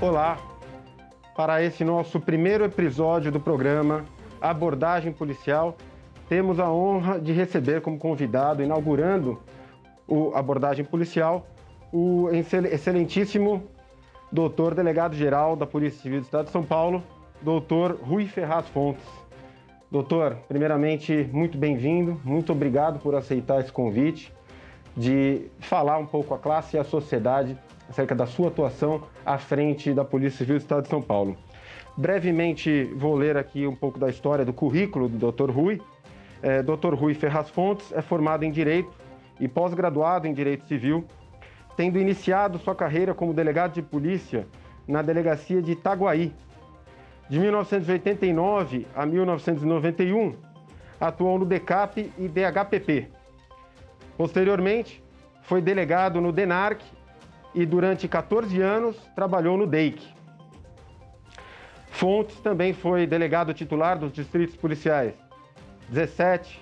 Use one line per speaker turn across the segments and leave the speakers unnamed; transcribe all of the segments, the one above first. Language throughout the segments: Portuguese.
Olá, para esse nosso primeiro episódio do programa Abordagem Policial, temos a honra de receber como convidado, inaugurando o Abordagem Policial, o excelentíssimo doutor delegado-geral da Polícia Civil do Estado de São Paulo, doutor Rui Ferraz Fontes. Doutor, primeiramente, muito bem-vindo, muito obrigado por aceitar esse convite de falar um pouco à classe e à sociedade acerca da sua atuação à frente da Polícia Civil do Estado de São Paulo. Brevemente vou ler aqui um pouco da história do currículo do Dr. Rui. É, Dr. Rui Ferraz Fontes é formado em Direito e pós-graduado em Direito Civil, tendo iniciado sua carreira como delegado de polícia na delegacia de Itaguaí. De 1989 a 1991, atuou no DECAP e DHPP. Posteriormente, foi delegado no DENARC e durante 14 anos trabalhou no DEIC. Fontes também foi delegado titular dos distritos policiais 17,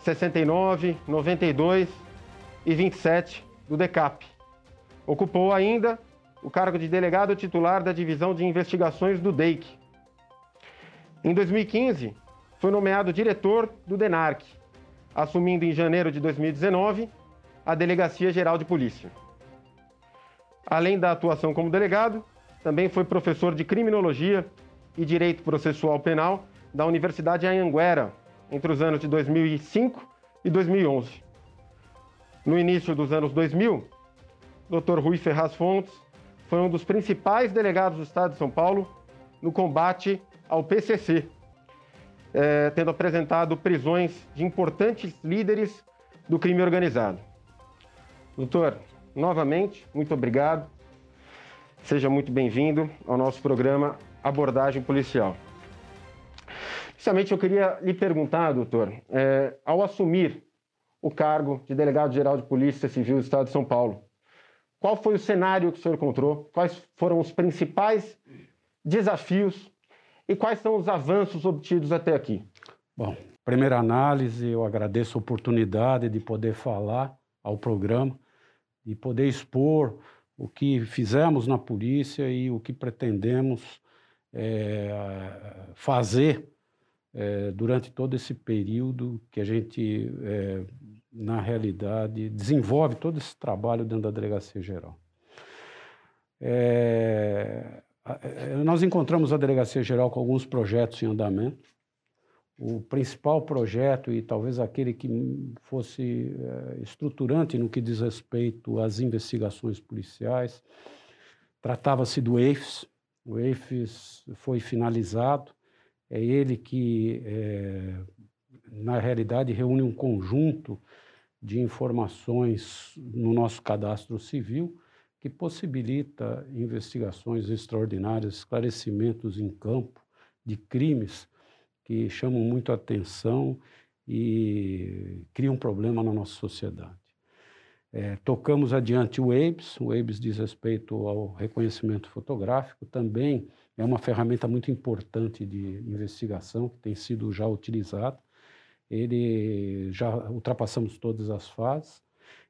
69, 92 e 27 do DECAP. Ocupou ainda o cargo de delegado titular da Divisão de Investigações do DEIC. Em 2015, foi nomeado diretor do DENARC, assumindo em janeiro de 2019 a Delegacia Geral de Polícia. Além da atuação como delegado, também foi professor de Criminologia e Direito Processual Penal da Universidade Anhanguera entre os anos de 2005 e 2011. No início dos anos 2000, Dr. Rui Ferraz Fontes foi um dos principais delegados do Estado de São Paulo no combate ao PCC, eh, tendo apresentado prisões de importantes líderes do crime organizado. Doutor, novamente, muito obrigado. Seja muito bem-vindo ao nosso programa Abordagem Policial. Inicialmente, eu queria lhe perguntar, doutor, é, ao assumir o cargo de delegado-geral de Polícia Civil do Estado de São Paulo, qual foi o cenário que o senhor encontrou? Quais foram os principais desafios e quais são os avanços obtidos até aqui?
Bom, primeira análise, eu agradeço a oportunidade de poder falar ao programa e poder expor o que fizemos na polícia e o que pretendemos é, fazer é, durante todo esse período que a gente, é, na realidade, desenvolve todo esse trabalho dentro da Delegacia Geral. Nós encontramos a Delegacia Geral com alguns projetos em andamento, o principal projeto e talvez aquele que fosse é, estruturante no que diz respeito às investigações policiais, tratava-se do EIFES. O EIFES foi finalizado, é ele que, é, na realidade, reúne um conjunto de informações no nosso cadastro civil que possibilita investigações extraordinárias, esclarecimentos em campo de crimes que chamam muito a atenção e criam um problema na nossa sociedade. É, tocamos adiante o ABES, o ABES diz respeito ao reconhecimento fotográfico, também é uma ferramenta muito importante de investigação que tem sido já utilizada. Ele já ultrapassamos todas as fases.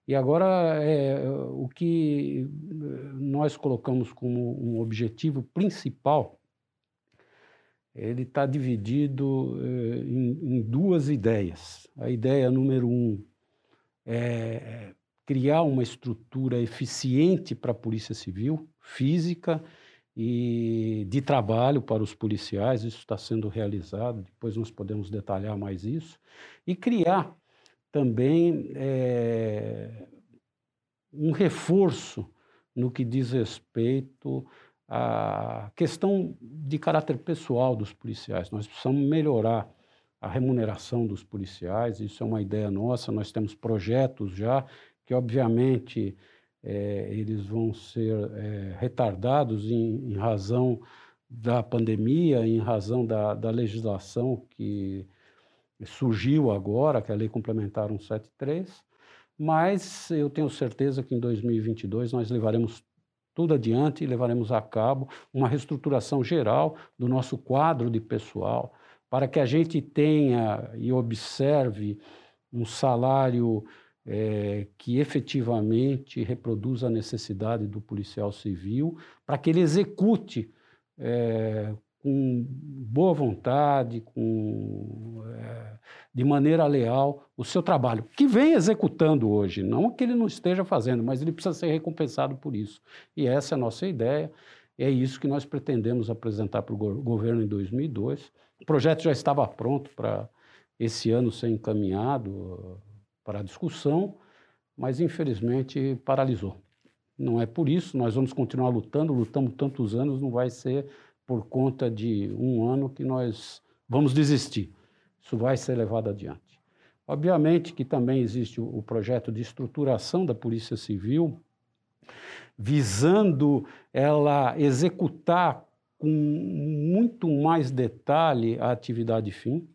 E agora é, o que nós colocamos como um objetivo principal ele está dividido eh, em, em, duas ideias. A ideia número um é criar uma estrutura eficiente para a Polícia Civil, física e de trabalho para os policiais, isso está sendo realizado, depois nós podemos detalhar mais isso, e criar também é, um reforço no que diz respeito a questão de caráter pessoal dos policiais. Nós precisamos melhorar a remuneração dos policiais, isso é uma ideia nossa, nós temos projetos já que, obviamente, é, eles vão ser é, retardados em, em, razão da pandemia, em razão da, da legislação que surgiu agora, que é a Lei Complementar 173, mas eu tenho certeza que em 2022 nós levaremos tudo adiante e levaremos a cabo uma reestruturação geral do nosso quadro de pessoal, para que a gente tenha e observe um salário é, que efetivamente reproduz a necessidade do policial civil para que ele execute é, com boa vontade, com, é, de maneira leal, o seu trabalho, que vem executando hoje. Não que ele não esteja fazendo, mas ele precisa ser recompensado por isso. E essa é a nossa ideia. É isso que nós pretendemos apresentar para o governo em 2002. O projeto já estava pronto para esse ano ser encaminhado para a discussão, mas infelizmente paralisou. Não é por isso, nós vamos continuar lutando, lutamos tantos anos, não vai ser por conta de um ano que nós vamos desistir. Isso vai ser levado adiante. Obviamente que também existe o projeto de estruturação da Polícia Civil, visando ela executar com muito mais detalhe a atividade fim,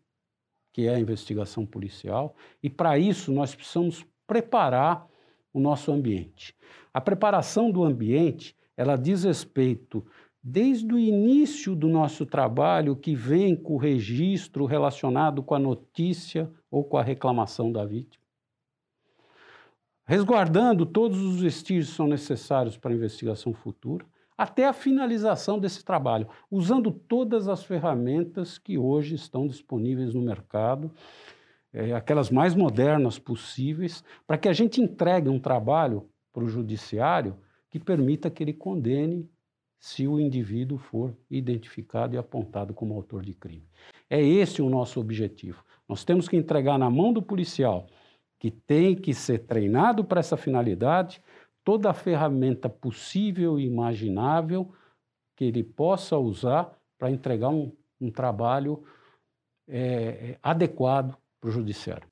que é a investigação policial, e para isso nós precisamos preparar o nosso ambiente. A preparação do ambiente, ela diz respeito desde o início do nosso trabalho que vem com o registro relacionado com a notícia ou com a reclamação da vítima. Resguardando todos os vestígios que são necessários para a investigação futura, até a finalização desse trabalho, usando todas as ferramentas que hoje estão disponíveis no mercado, é, aquelas mais modernas possíveis, para que a gente entregue um trabalho para o judiciário que permita que ele condene se o indivíduo for identificado e apontado como autor de crime. É esse o nosso objetivo. Nós temos que entregar na mão do policial, que tem que ser treinado para essa finalidade, toda a ferramenta possível e imaginável que ele possa usar para entregar um, um trabalho é, adequado para o judiciário.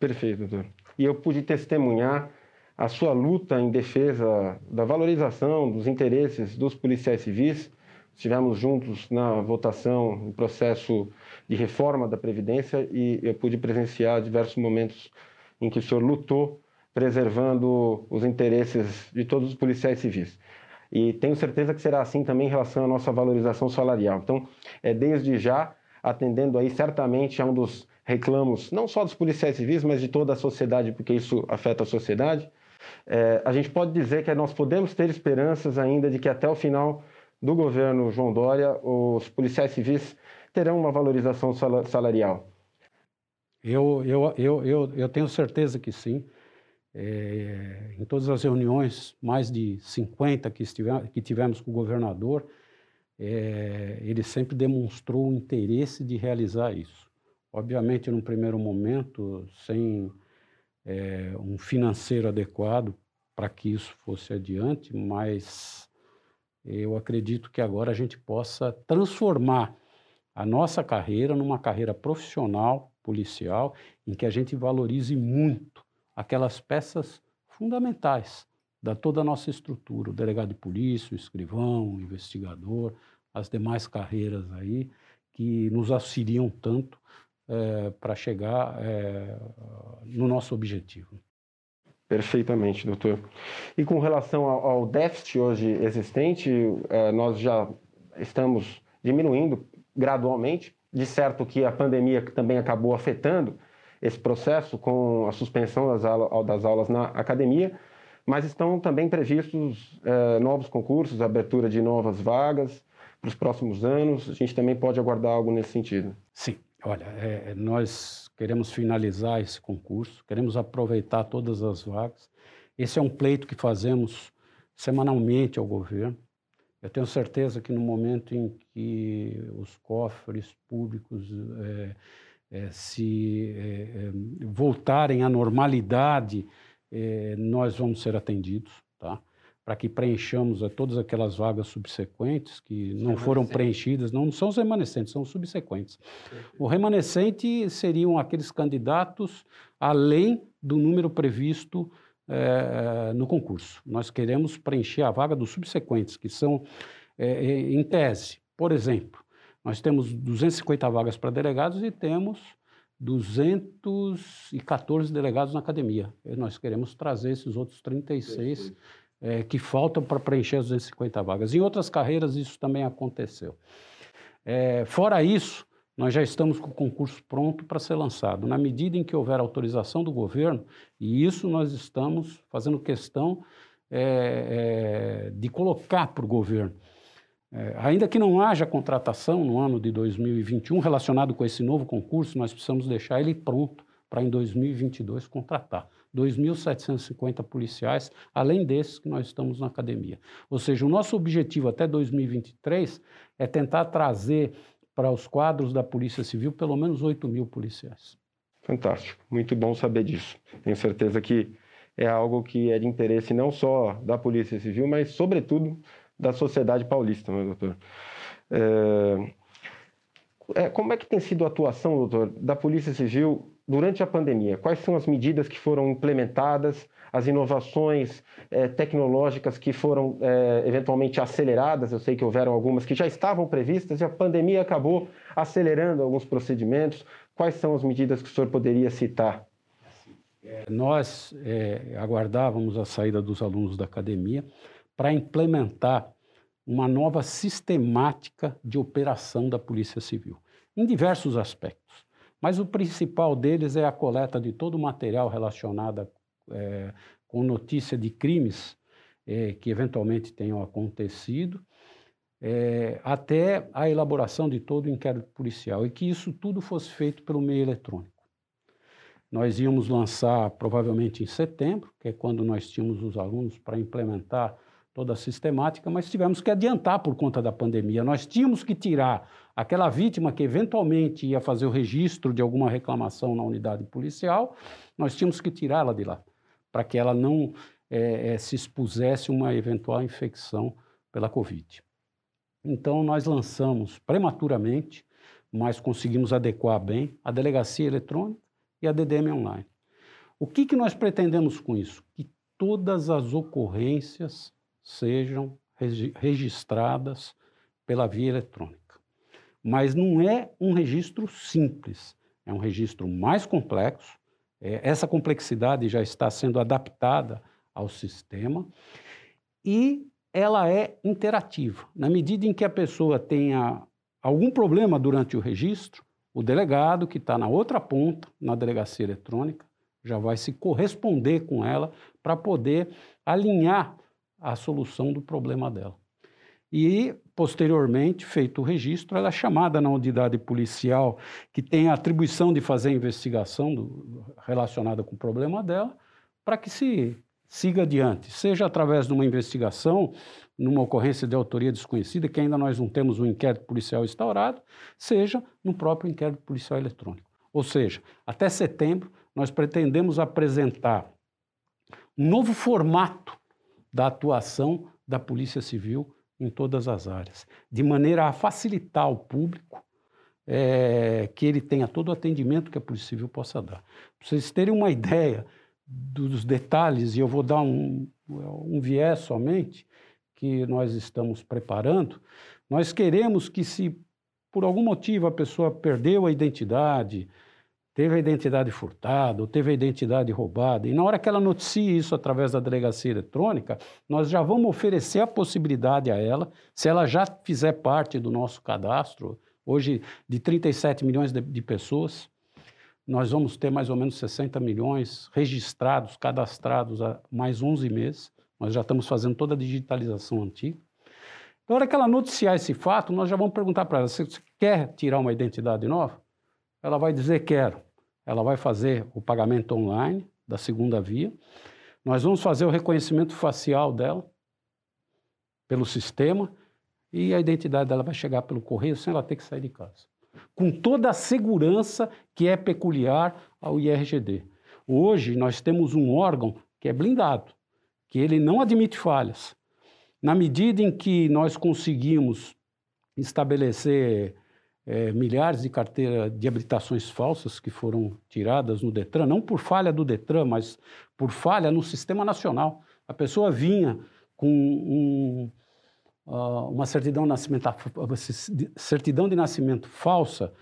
Perfeito, doutor. E eu pude testemunhar a sua luta em defesa da valorização dos interesses dos policiais civis. Estivemos juntos na votação, no processo de reforma da Previdência e eu pude presenciar diversos momentos em que o senhor lutou preservando os interesses de todos os policiais civis. E tenho certeza que será assim também em relação à nossa valorização salarial. Então, é desde já atendendo aí certamente a um dos reclamos, não só dos policiais civis, mas de toda a sociedade, porque isso afeta a sociedade. É, a gente pode dizer que nós podemos ter esperanças ainda de que até o final do governo João Dória, os policiais civis terão uma valorização salarial.
Eu, eu, eu, eu, eu tenho certeza que sim. É, em todas as reuniões, mais de 50 que, estivemos, que tivemos com o governador, é, ele sempre demonstrou o interesse de realizar isso. Obviamente, num primeiro momento, sem é, um financeiro adequado para que isso fosse adiante, mas eu acredito que agora a gente possa transformar a nossa carreira numa carreira profissional, policial, em que a gente valorize muito aquelas peças fundamentais da toda a nossa estrutura, o delegado de polícia, o escrivão, o investigador, as demais carreiras aí que nos auxiliam tanto é, para chegar é, no nosso objetivo.
Perfeitamente, doutor. E com relação ao, ao déficit hoje existente, é, nós já estamos diminuindo gradualmente. De certo que a pandemia também acabou afetando esse processo com a suspensão das, aula, das aulas na academia, mas estão também previstos novos concursos, abertura de novas vagas para os próximos anos. A gente também pode aguardar algo nesse sentido.
Sim, olha, é, nós queremos finalizar esse concurso, queremos aproveitar todas as vagas. Esse é um pleito que fazemos semanalmente ao governo. Eu tenho certeza que no momento em que os cofres públicos é, é, se é, é, voltarem à normalidade, é, nós vamos ser atendidos, tá? Para que preenchamos todas aquelas vagas subsequentes que não foram preenchidas, não são os remanescentes, são os subsequentes. O remanescente seriam aqueles candidatos além do número previsto é, no concurso. Nós queremos preencher a vaga dos subsequentes, que são, é, em tese, por exemplo, nós temos 250 vagas para delegados e temos 214 delegados na academia. E nós queremos trazer esses outros 36 é, que faltam para preencher as 250 vagas. Em outras carreiras isso também aconteceu. É, fora isso, nós já estamos com o concurso pronto para ser lançado. Na medida em que houver autorização do governo, e isso nós estamos fazendo questão é, é, de colocar para o governo. É, ainda que não haja contratação no ano de 2021 relacionado com esse novo concurso, nós precisamos deixar ele pronto para em 2022 contratar 2.750 policiais, além desses que nós estamos na academia. Ou seja, o nosso objetivo até 2023 é tentar trazer para os quadros da Polícia Civil pelo menos 8 mil policiais.
Fantástico, muito bom saber disso. Tenho certeza que é algo que é de interesse não só da Polícia Civil, mas, sobretudo, da sociedade paulista, meu doutor. É... É, como é que tem sido a atuação, doutor, da Polícia Civil durante a pandemia? Quais são as medidas que foram implementadas, as inovações é, tecnológicas que foram é, eventualmente aceleradas? Eu sei que houveram algumas que já estavam previstas e a pandemia acabou acelerando alguns procedimentos. Quais são as medidas que o senhor poderia citar?
É, nós é, aguardávamos a saída dos alunos da academia para implementar uma nova sistemática de operação da Polícia Civil, em diversos aspectos. Mas o principal deles é a coleta de todo o material relacionado é, com notícia de crimes é, que eventualmente tenham acontecido, é, até a elaboração de todo o inquérito policial, e que isso tudo fosse feito pelo meio eletrônico. Nós íamos lançar provavelmente em setembro, que é quando nós tínhamos os alunos para implementar toda a sistemática, mas tivemos que adiantar por conta da pandemia. Nós tínhamos que tirar aquela vítima que eventualmente ia fazer o registro de alguma reclamação na unidade policial, nós tínhamos que tirá-la de lá, para que ela não é, é, se expusesse uma eventual infecção pela Covid. Então, nós lançamos prematuramente, mas conseguimos adequar bem a delegacia eletrônica e a DDM online. O que, que nós pretendemos com isso? Que todas as ocorrências sejam registradas pela via eletrônica. Mas não é um registro simples, é um registro mais complexo. É, essa complexidade já está sendo adaptada ao sistema e ela é interativa. Na medida em que a pessoa tenha algum problema durante o registro, o delegado que está na outra ponta, na delegacia eletrônica, já vai se corresponder com ela para poder alinhar a solução do problema dela. E, posteriormente, feito o registro, ela é chamada na unidade policial que tem a atribuição de fazer a investigação do, relacionada com o problema dela, para que se siga adiante, seja através de uma investigação, numa ocorrência de autoria desconhecida, que ainda nós não temos um inquérito policial instaurado, seja no próprio inquérito policial eletrônico. Ou seja, até setembro, nós pretendemos apresentar um novo formato da atuação da Polícia Civil em todas as áreas, de maneira a facilitar ao público é, que ele tenha todo o atendimento que a Polícia Civil possa dar. Para vocês terem uma ideia dos detalhes, e eu vou dar um, um viés somente, que nós estamos preparando, nós queremos que se por algum motivo a pessoa perdeu a identidade, teve a identidade furtada, ou teve a identidade roubada, e na hora que ela noticia isso através da delegacia eletrônica, nós já vamos oferecer a possibilidade a ela, se ela já fizer parte do nosso cadastro, hoje de 37 milhões de, de pessoas, nós vamos ter mais ou menos 60 milhões registrados, cadastrados há mais 11 meses, nós já estamos fazendo toda a digitalização antiga. Na hora que ela noticiar esse fato, nós já vamos perguntar para ela, você quer tirar uma identidade nova? Ela vai dizer quero ela vai fazer o pagamento online da segunda via. Nós vamos fazer o reconhecimento facial dela pelo sistema e a identidade dela vai chegar pelo correio sem ela ter que sair de casa. Com toda a segurança que é peculiar ao IRGD. Hoje nós temos um órgão que é blindado, que ele não admite falhas. Na medida em que nós conseguimos estabelecer é, milhares de carteiras de habilitações falsas que foram tiradas no Detran, não por falha do Detran, mas por falha no sistema nacional. A pessoa vinha com um, uh, uma certidão de, nascimento, certidão de nascimento falsa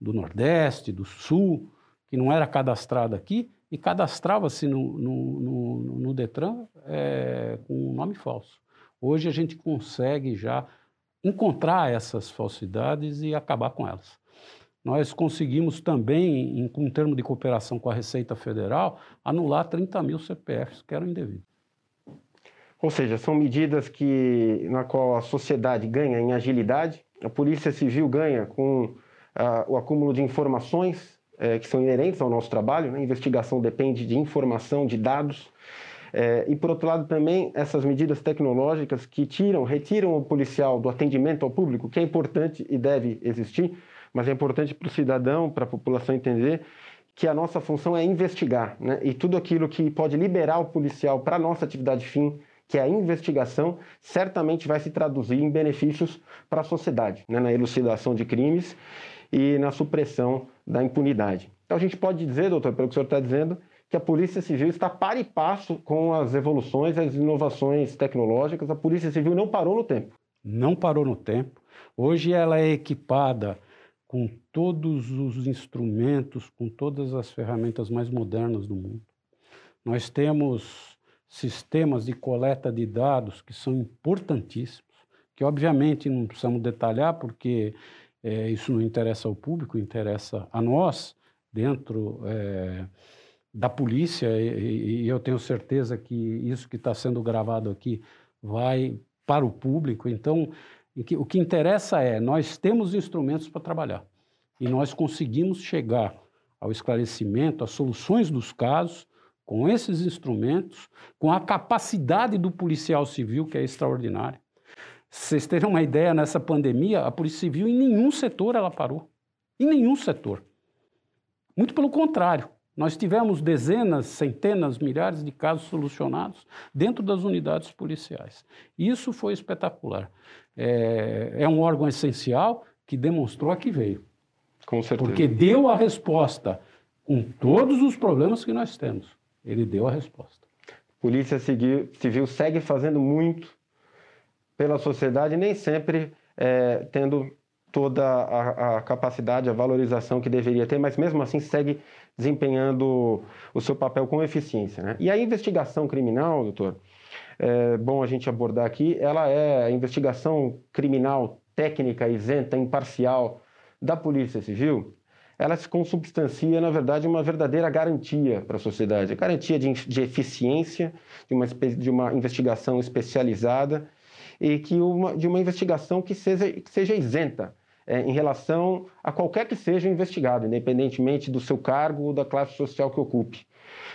do Nordeste, do Sul, que não era cadastrada aqui, e cadastrava-se no, no, no, no, Detran é, com um nome falso. Hoje a gente consegue já encontrar essas falsidades e acabar com elas. nós conseguimos também, em, um termo de cooperação com a Receita Federal, anular 30 mil CPFs que eram indevidos.
Ou seja, são medidas que, na qual a sociedade ganha em agilidade, a Polícia Civil ganha com ah, o acúmulo de informações eh, que são inerentes ao nosso trabalho. Né? A investigação depende de informação, de dados. Eh, e, por outro lado, também essas medidas tecnológicas que tiram, retiram o policial do atendimento ao público, que é importante e deve existir, mas é importante para o cidadão, para a população entender que a nossa função é investigar, né? e tudo aquilo que pode liberar o policial para a nossa atividade fim, que é a investigação, certamente vai se traduzir em benefícios para a sociedade, né? na elucidação de crimes e na supressão da impunidade. Então a gente pode dizer, doutor, pelo que o senhor está dizendo, que a Polícia Civil está para e passo com as evoluções, as inovações tecnológicas. A Polícia Civil não parou no tempo.
Não parou no tempo. Hoje ela é equipada com todos os instrumentos, com todas as ferramentas mais modernas do mundo. Nós temos sistemas de coleta de dados que são importantíssimos, que obviamente não precisamos detalhar porque é, isso não interessa ao público, interessa a nós dentro é, da polícia e, e, eu tenho certeza que isso que está sendo gravado aqui vai para o público. Então, o que interessa é nós temos instrumentos para trabalhar e nós conseguimos chegar ao esclarecimento, às soluções dos casos com esses instrumentos, com a capacidade do policial civil, que é extraordinária. Vocês terem uma ideia, nessa pandemia, a Polícia Civil em nenhum setor ela parou. Em nenhum setor. Muito pelo contrário. Nós tivemos dezenas, centenas, milhares de casos solucionados dentro das unidades policiais. Isso foi espetacular. É, é um órgão essencial que demonstrou a que veio.
Com certeza.
Porque deu a resposta com todos os problemas que nós temos. Ele deu a resposta.
Polícia Civil segue fazendo muito pela sociedade, nem sempre é, tendo toda a, a, capacidade, a valorização que deveria ter, mas mesmo assim segue desempenhando o seu papel com eficiência. Né? E a investigação criminal, doutor, é bom a gente abordar aqui, ela é a investigação criminal técnica, isenta, imparcial da Polícia Civil, ela se consubstancia, na verdade, uma verdadeira garantia para a sociedade, a garantia de, de eficiência, de uma, de uma investigação especializada e que uma, de uma investigação que seja, que seja isenta é, em relação a qualquer que seja investigado, independentemente do seu cargo ou da classe social que ocupe.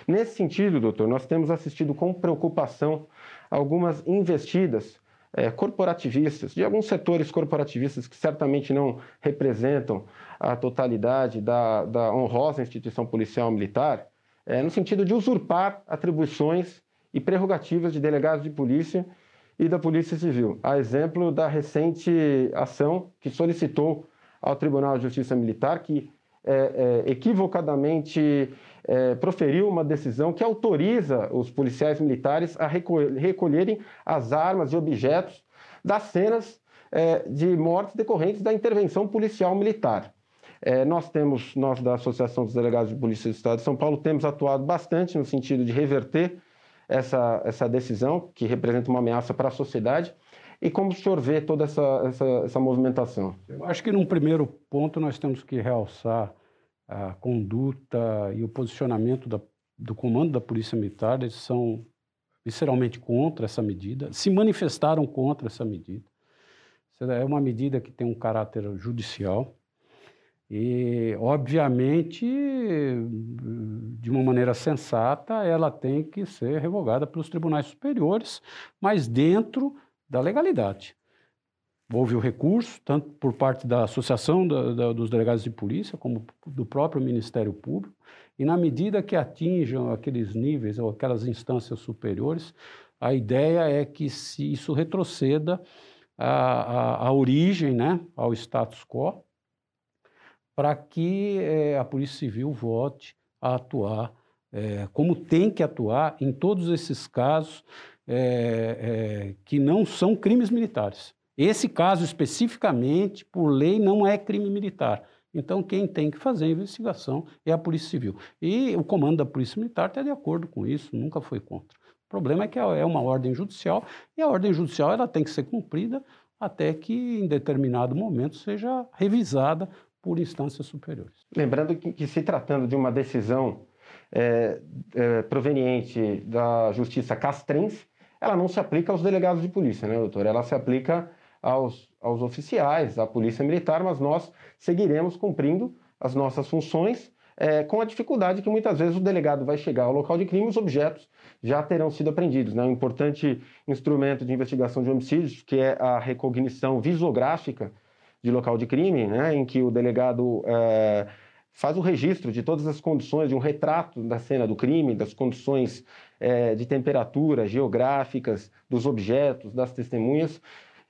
Nesse sentido, doutor, nós temos assistido com preocupação algumas investidas é, corporativistas, de alguns setores corporativistas que certamente não representam a totalidade da, da honrosa instituição policial militar, é, no sentido de usurpar atribuições e prerrogativas de delegados de polícia e da Polícia Civil. A exemplo da recente ação que solicitou ao Tribunal de Justiça Militar, que é, é, equivocadamente é, proferiu uma decisão que autoriza os policiais militares a recolherem as armas e objetos das cenas é, de mortes decorrentes da intervenção policial militar. É, nós temos, nós da Associação dos Delegados de Polícia do Estado de São Paulo, temos atuado bastante no sentido de reverter essa, essa decisão, que representa uma ameaça para a sociedade. E como o senhor vê toda essa, essa, essa movimentação?
Eu acho que, num primeiro ponto, nós temos que realçar a conduta e o posicionamento da, do comando da Polícia Militar. Eles são visceralmente contra essa medida, se manifestaram contra essa medida. É uma medida que tem um caráter judicial, e, obviamente, de uma maneira sensata, ela tem que ser revogada pelos tribunais superiores, mas dentro da legalidade. Houve o recurso, tanto por parte da Associação da, da, dos Delegados de Polícia, como do próprio Ministério Público, e na medida que atinjam aqueles níveis ou aquelas instâncias superiores, a ideia é que se isso retroceda à, origem, né, ao status quo, para que é, a Polícia Civil volte a atuar é, como tem que atuar em todos esses casos é, que não são crimes militares. Esse caso especificamente, por lei, não é crime militar. Então, quem tem que fazer a investigação é a Polícia Civil. E o comando da Polícia Militar está de acordo com isso, nunca foi contra. O problema é que é uma ordem judicial e a ordem judicial ela tem que ser cumprida até que, em determinado momento, seja revisada por instâncias superiores.
Lembrando que, que se tratando de uma decisão é, é, proveniente da justiça castrense, ela não se aplica aos delegados de polícia, né, doutor? Ela se aplica aos, aos oficiais, à polícia militar, mas nós seguiremos cumprindo as nossas funções é, com a dificuldade que muitas vezes o delegado vai chegar ao local de crime e os objetos já terão sido apreendidos. Né? Um importante instrumento de investigação de homicídios, que é a recognição visográfica de local de crime, né? em que o delegado é, faz o registro de todas as condições, de um retrato da cena do crime, das condições é, de temperatura geográficas, dos objetos, das testemunhas,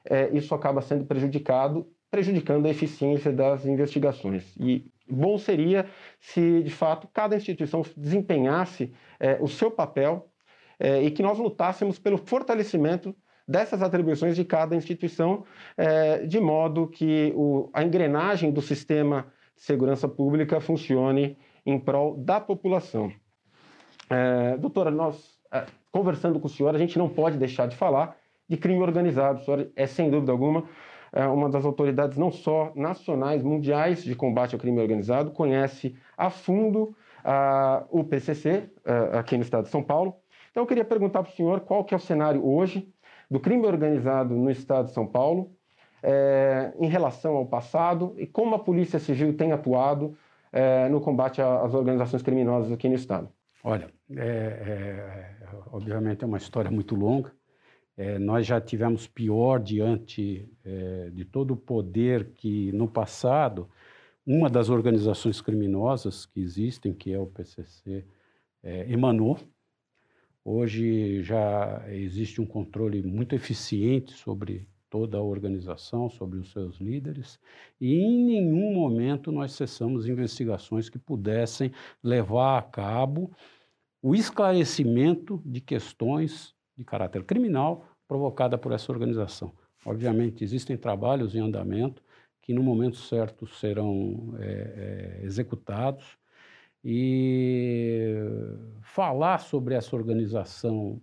é, isso acaba sendo prejudicado, prejudicando a eficiência das investigações. E bom seria se, de fato, cada instituição desempenhasse é, o seu papel é, e que nós lutássemos pelo fortalecimento dessas atribuições de cada instituição, é, de modo que o, a engrenagem do sistema de segurança pública funcione em prol da população. É, doutora, nós, é, conversando com o senhor, a gente não pode deixar de falar de crime organizado. O senhor é, sem dúvida alguma, é uma das autoridades não só nacionais, mundiais de combate ao crime organizado, conhece a fundo uh, o PCC uh, aqui no estado de São Paulo. Então eu queria perguntar para o senhor qual que é o cenário hoje do crime organizado no estado de São Paulo é, em relação ao passado e como a Polícia Civil tem atuado é, no combate às organizações criminosas aqui no estado.
Olha, é, é obviamente é uma história muito longa. É, nós já tivemos pior diante é, de todo o poder que, no passado, uma das organizações criminosas que existem, que é o PCC, emanou. Hoje já existe um controle muito eficiente sobre toda a organização, sobre os seus líderes, e em nenhum momento nós cessamos investigações que pudessem levar a cabo o esclarecimento de questões de caráter criminal provocada por essa organização. Obviamente, existem trabalhos em andamento que, no momento certo, serão é, é, executados. E falar sobre essa organização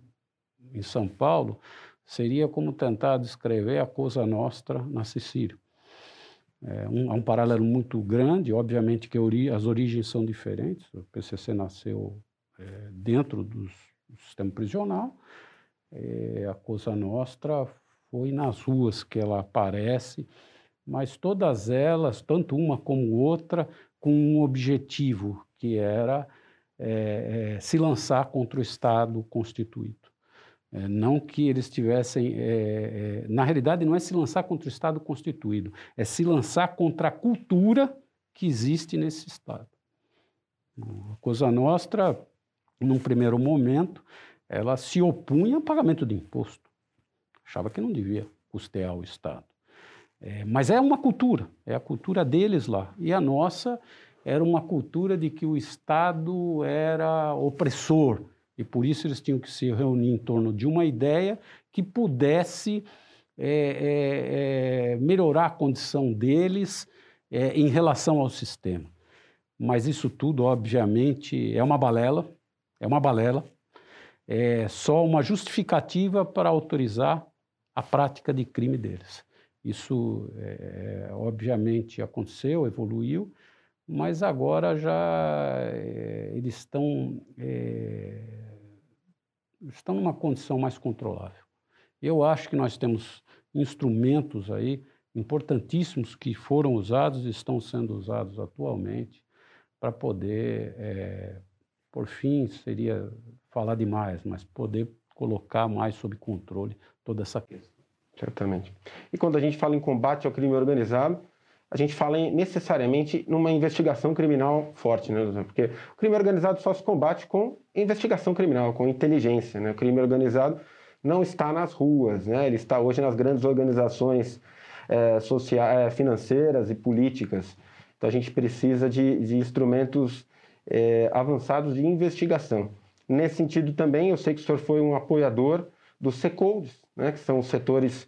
em São Paulo seria como tentar descrever a Cosa Nostra na Sicília. É um, há um paralelo muito grande, obviamente que as origens são diferentes. O PCC nasceu é, dentro dos, do sistema prisional, é, a Cosa Nostra foi nas ruas que ela aparece, mas todas elas, tanto uma como outra, com um objetivo, que era é, é, se lançar contra o Estado constituído. É, não que eles tivessem. É, é, na realidade, não é se lançar contra o Estado constituído, é se lançar contra a cultura que existe nesse Estado. A Cosa Nostra, num primeiro momento, ela se opunha ao pagamento de imposto. Achava que não devia custear o Estado. É, mas é uma cultura, é a cultura deles lá. E a nossa era uma cultura de que o Estado era opressor, e por isso eles tinham que se reunir em torno de uma ideia que pudesse é, é, é melhorar a condição deles é, em relação ao sistema. Mas isso tudo, obviamente, é uma balela, é uma balela, é só uma justificativa para autorizar a prática de crime deles. Isso, é, obviamente, aconteceu, evoluiu, mas agora já é, eles estão, é, estão numa condição mais controlável. Eu acho que nós temos instrumentos aí importantíssimos que foram usados e estão sendo usados atualmente para poder, é, por fim, seria falar demais, mas poder colocar mais sob controle toda essa questão.
Certamente. E quando a gente fala em combate ao crime organizado, a gente fala necessariamente numa investigação criminal forte, né? Porque o crime organizado só se combate com investigação criminal, com inteligência, né? O crime organizado não está nas ruas, né? Ele está hoje nas grandes organizações é, sociais, é, financeiras e políticas. Então a gente precisa de, de instrumentos é, avançados de investigação. Nesse sentido também, eu sei que o senhor foi um apoiador dos SECOLDs, né, que são os setores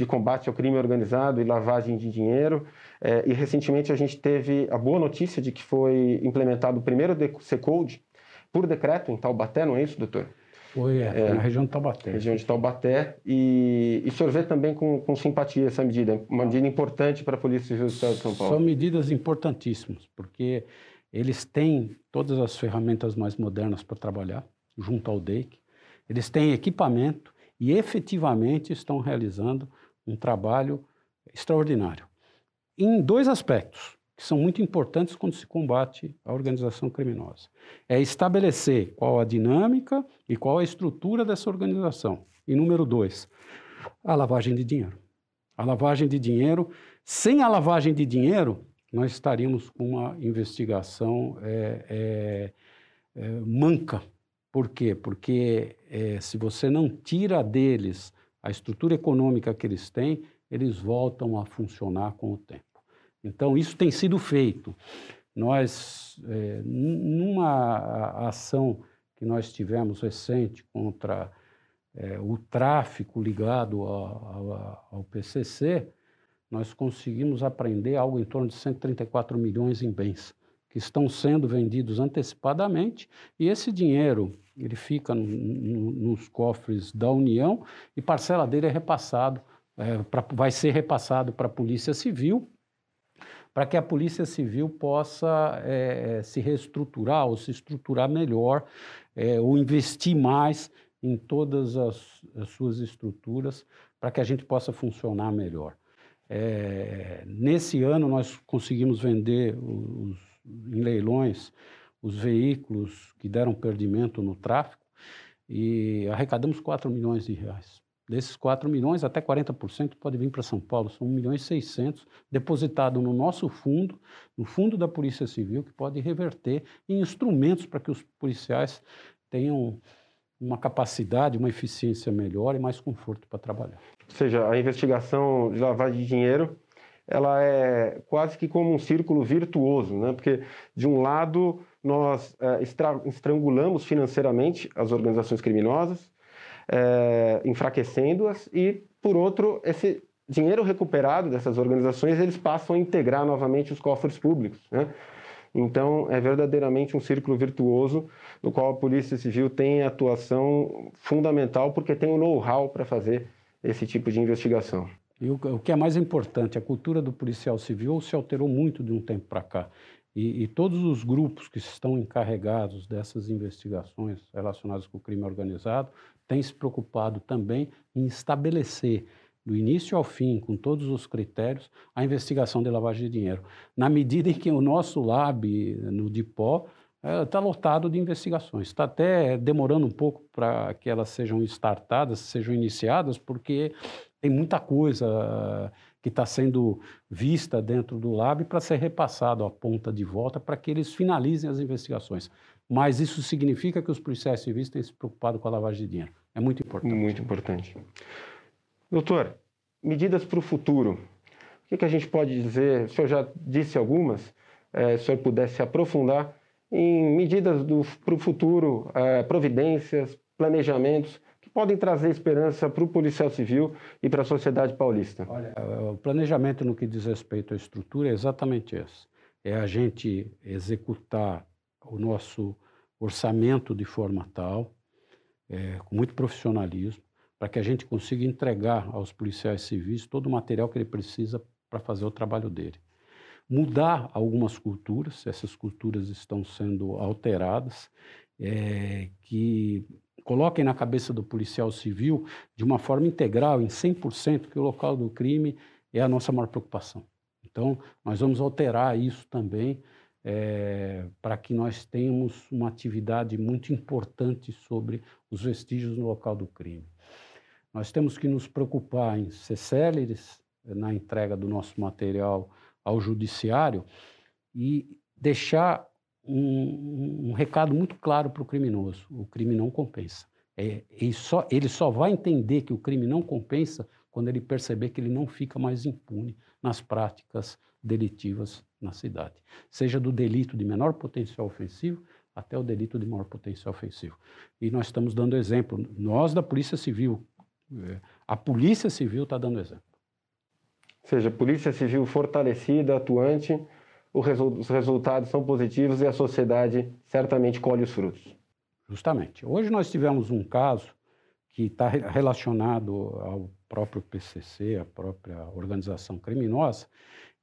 de combate ao crime organizado e lavagem de dinheiro. É, e recentemente a gente teve a boa notícia de que foi implementado o primeiro SECOLD por decreto em Taubaté, não é isso, doutor?
Foi, é, é, na região de Taubaté.
Região de Taubaté. E, e o senhor vê também com, com simpatia essa medida, uma medida importante para a Polícia Civil do Estado de São Paulo.
São medidas importantíssimas, porque eles têm todas as ferramentas mais modernas para trabalhar, junto ao DEIC. Eles têm equipamento e efetivamente estão realizando um trabalho extraordinário. Em dois aspectos que são muito importantes quando se combate a organização criminosa. É estabelecer qual a dinâmica e qual a estrutura dessa organização. E número dois, a lavagem de dinheiro. A lavagem de dinheiro, sem a lavagem de dinheiro, nós estaríamos com uma investigação é, é, é, manca. Por quê? Porque é, se você não tira deles a estrutura econômica que eles têm, eles voltam a funcionar com o tempo. Então, isso tem sido feito. Nós, é, numa ação que nós tivemos recente contra é, o tráfico ligado ao, ao PCC, nós conseguimos apreender algo em torno de 134 milhões em bens que estão sendo vendidos antecipadamente e esse dinheiro ele fica no, no, nos cofres da União e parcela dele é repassado, é, pra, vai ser repassado para a Polícia Civil para que a Polícia Civil possa é, se reestruturar ou se estruturar melhor é, ou investir mais em todas as, as suas estruturas para que a gente possa funcionar melhor. É, nesse ano, nós conseguimos vender os, em leilões os veículos que deram perdimento no tráfico e arrecadamos 4 milhões de reais. Desses 4 milhões, até 40% pode vir para São Paulo, são 1 milhão e 600 depositado no nosso fundo, no fundo da Polícia Civil, que pode reverter em instrumentos para que os policiais tenham uma capacidade, uma eficiência melhor e mais conforto para trabalhar.
Ou seja, a investigação de lavagem de dinheiro, ela é quase que como um círculo virtuoso, né? porque de um lado nós é, estrangulamos financeiramente as organizações criminosas, é, enfraquecendo-as e, por outro, esse dinheiro recuperado dessas organizações eles passam a integrar novamente os cofres públicos. Né? Então, é verdadeiramente um círculo virtuoso no qual a Polícia Civil tem atuação fundamental porque tem o know-how para fazer esse tipo de investigação.
E o, que é mais importante, a cultura do policial civil se alterou muito de um tempo para cá. E, e, todos os grupos que estão encarregados dessas investigações relacionadas com o crime organizado tem se preocupado também em estabelecer, do início ao fim, com todos os critérios, a investigação de lavagem de dinheiro. Na medida em que o nosso lab no DIPO está é, lotado de investigações. Está até demorando um pouco para que elas sejam startadas, sejam iniciadas, porque tem muita coisa que está sendo vista dentro do lab para ser repassado à ponta de volta para que eles finalizem as investigações. Mas isso significa que os policiais civis têm se preocupado com a lavagem de dinheiro. É muito importante.
Muito importante. Doutor, medidas para o futuro. O que, que, a gente pode dizer? O senhor já disse algumas, é, se o senhor pudesse aprofundar em medidas para o futuro, é, providências, planejamentos podem trazer esperança para o policial civil e para a sociedade paulista.
Olha, o planejamento no que diz respeito à estrutura é exatamente esse. É a gente executar o nosso orçamento de forma tal é, com muito profissionalismo, para que a gente consiga entregar aos policiais civis todo o material que ele precisa para fazer o trabalho dele. Mudar algumas culturas, essas culturas estão sendo alteradas, é, que coloquem na cabeça do policial civil, de uma forma integral, em 100%, que o local do crime é a nossa maior preocupação. Então, nós vamos alterar isso também é, para que nós tenhamos uma atividade muito importante sobre os vestígios no local do crime. Nós temos que nos preocupar em ser céleres na entrega do nosso material ao judiciário e deixar um, um recado muito claro para o criminoso: o crime não compensa. É, ele, só, ele só vai entender que o crime não compensa quando ele perceber que ele não fica mais impune nas práticas delitivas na cidade, seja do delito de menor potencial ofensivo até o delito de maior potencial ofensivo. E nós estamos dando exemplo, nós da Polícia Civil, é, a Polícia Civil está dando exemplo.
Ou seja, Polícia Civil fortalecida, atuante, os resultados são positivos e a sociedade certamente colhe os frutos.
Justamente. Hoje nós tivemos um caso que está relacionado ao próprio PCC, a própria organização criminosa,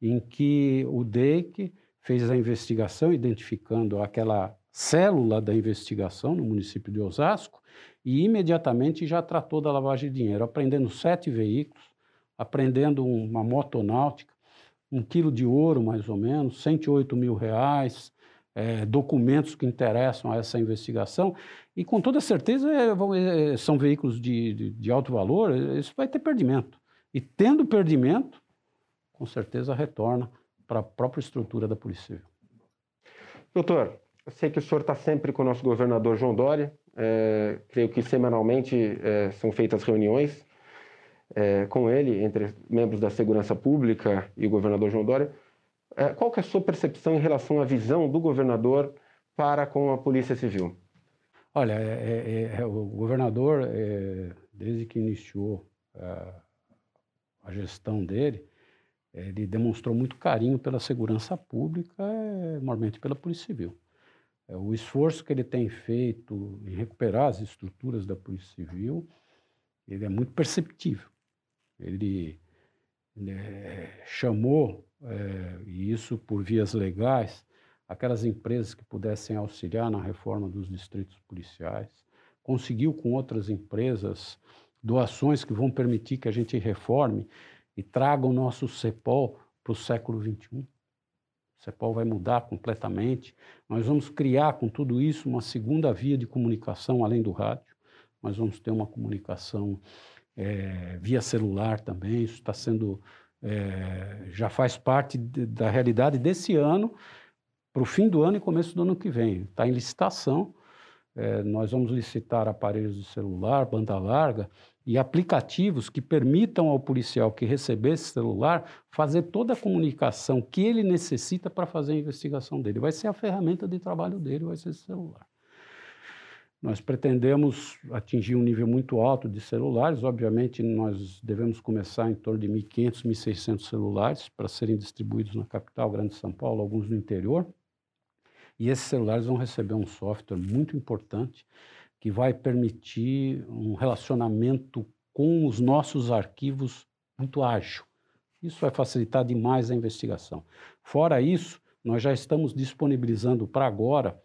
em que o DEIC fez a investigação identificando aquela célula da investigação no município de Osasco e imediatamente já tratou da lavagem de dinheiro, apreendendo sete veículos, apreendendo uma motonáutica, um quilo de ouro mais ou menos, 108 mil reais, é, documentos que interessam a essa investigação e com toda certeza é, é, são veículos de, de, de alto valor, isso vai ter perdimento. E tendo perdimento, com certeza retorna para a própria estrutura da Polícia Civil.
Doutor, eu sei que o senhor está sempre com o nosso governador João Dória. É, creio que semanalmente é, são feitas reuniões é, com ele, entre membros da segurança pública e o governador João Dória. É, qual que é a sua percepção em relação à visão do governador para com a Polícia Civil?
Olha, é, é, é o governador, desde que iniciou a gestão dele, ele demonstrou muito carinho pela segurança pública, normalmente pela Polícia Civil. É, o esforço que ele tem feito em recuperar as estruturas da Polícia Civil, ele é muito perceptível. Ele é, chamou, é, e isso por vias legais, aquelas empresas que pudessem auxiliar na reforma dos distritos policiais, conseguiu com outras empresas doações que vão permitir que a gente reforme e traga o nosso CEPOL para o século XXI. O CEPOL vai mudar completamente. Nós vamos criar com tudo isso uma segunda via de comunicação além do rádio. Nós vamos ter uma comunicação é, via celular também. Isso está sendo é, já faz parte de, da realidade desse ano para o fim do ano e começo do ano que vem. Está em licitação. É, nós vamos licitar aparelhos de celular, banda larga, e aplicativos que permitam ao policial que receber esse celular fazer toda a comunicação que ele necessita para fazer a investigação dele. Vai ser a ferramenta de trabalho dele, vai ser esse celular. Nós pretendemos atingir um nível muito alto de celulares. Obviamente, nós devemos começar em torno de 1.500, 1.600 celulares para serem distribuídos na capital, Grande São Paulo, alguns no interior. E esses celulares vão receber um software muito importante que vai permitir um relacionamento com os nossos arquivos muito ágil. Isso vai facilitar demais a investigação. Fora isso, nós já estamos disponibilizando para agora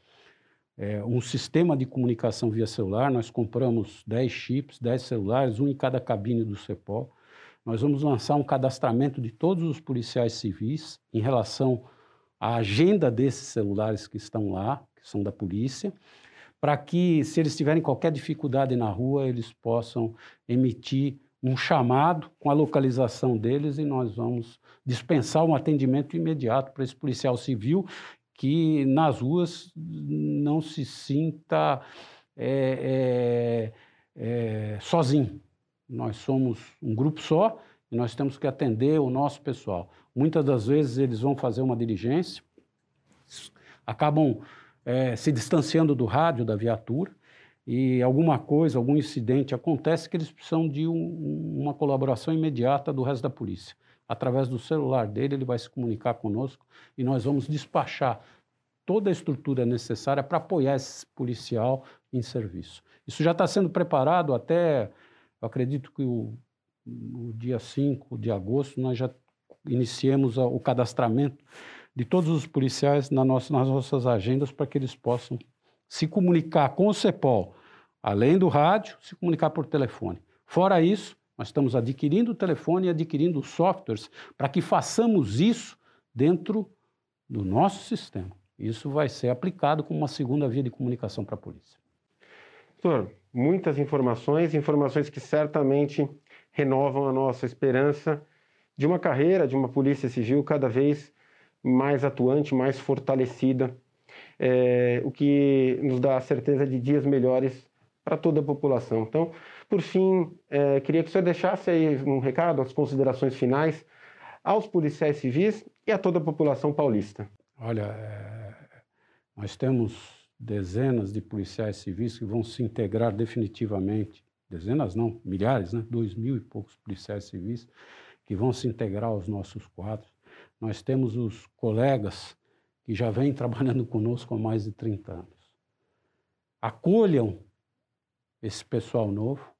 é, um sistema de comunicação via celular. Nós compramos 10 chips, 10 celulares, um em cada cabine do CEPOL. Nós vamos lançar um cadastramento de todos os policiais civis em relação à agenda desses celulares que estão lá, que são da polícia para que, se eles tiverem qualquer dificuldade na rua, eles possam emitir um chamado com a localização deles e nós vamos dispensar um atendimento imediato para esse policial civil que nas ruas não se sinta é, é, é, sozinho. Nós somos um grupo só e nós temos que atender o nosso pessoal. Muitas das vezes eles vão fazer uma diligência, acabam é, se distanciando do rádio da viatura e alguma coisa, algum incidente acontece que eles precisam de um, uma colaboração imediata do resto da polícia. Através do celular dele, ele vai se comunicar conosco e nós vamos despachar toda a estrutura necessária para apoiar esse policial em serviço. Isso já está sendo preparado até, eu acredito que o, o dia 5 de agosto nós já iniciemos o cadastramento de todos os policiais na nossa, nas nossas agendas para que eles possam se comunicar com o CEPOL, além do rádio, se comunicar por telefone. Fora isso, nós estamos adquirindo o telefone e adquirindo softwares para que façamos isso dentro do nosso sistema. Isso vai ser aplicado como uma segunda via de comunicação para a polícia.
Doutor, muitas informações, informações que certamente renovam a nossa esperança de uma carreira, de uma polícia civil cada vez mais atuante, mais fortalecida, é, o que nos dá a certeza de dias melhores para toda a população. Então, por fim, é, queria que o senhor deixasse aí um recado, as considerações finais aos policiais civis e a toda a população paulista.
Olha, é, nós temos dezenas de policiais civis que vão se integrar definitivamente, dezenas não, milhares, né? dois mil e poucos policiais civis que vão se integrar aos nossos quadros. Nós temos os colegas que já vêm trabalhando conosco há mais de 30 anos. acolham esse pessoal novo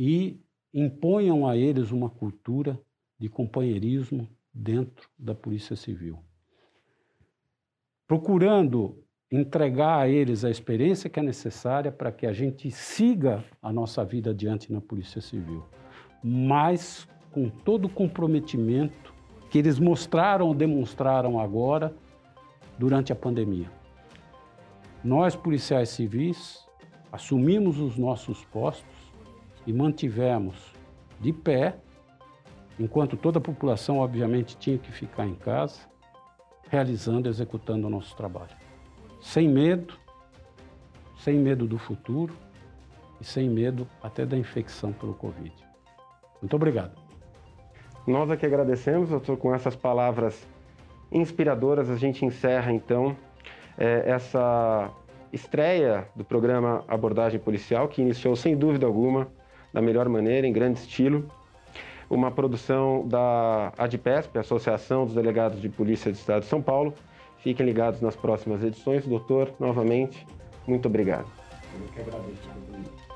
e imponham a eles uma cultura de companheirismo dentro da Polícia Civil. Procurando entregar a eles a experiência que é necessária para que a gente siga a nossa vida adiante na Polícia Civil, mas com todo o comprometimento que eles mostraram demonstraram agora durante a pandemia. Nós, policiais civis, assumimos os nossos postos e mantivemos de pé, enquanto toda a população, obviamente, tinha que ficar em casa, realizando, executando o nosso trabalho. Sem medo, sem medo do futuro e sem medo até da infecção pelo Covid. Muito obrigado.
Nós aqui agradecemos, doutor, com essas palavras inspiradoras, a gente encerra então é, essa estreia do programa Abordagem Policial, que iniciou sem dúvida alguma, da melhor maneira, em grande estilo. Uma produção da ADPESP, Associação dos Delegados de Polícia do Estado de São Paulo. Fiquem ligados nas próximas edições. Doutor, novamente, muito obrigado.
Eu que agradeço.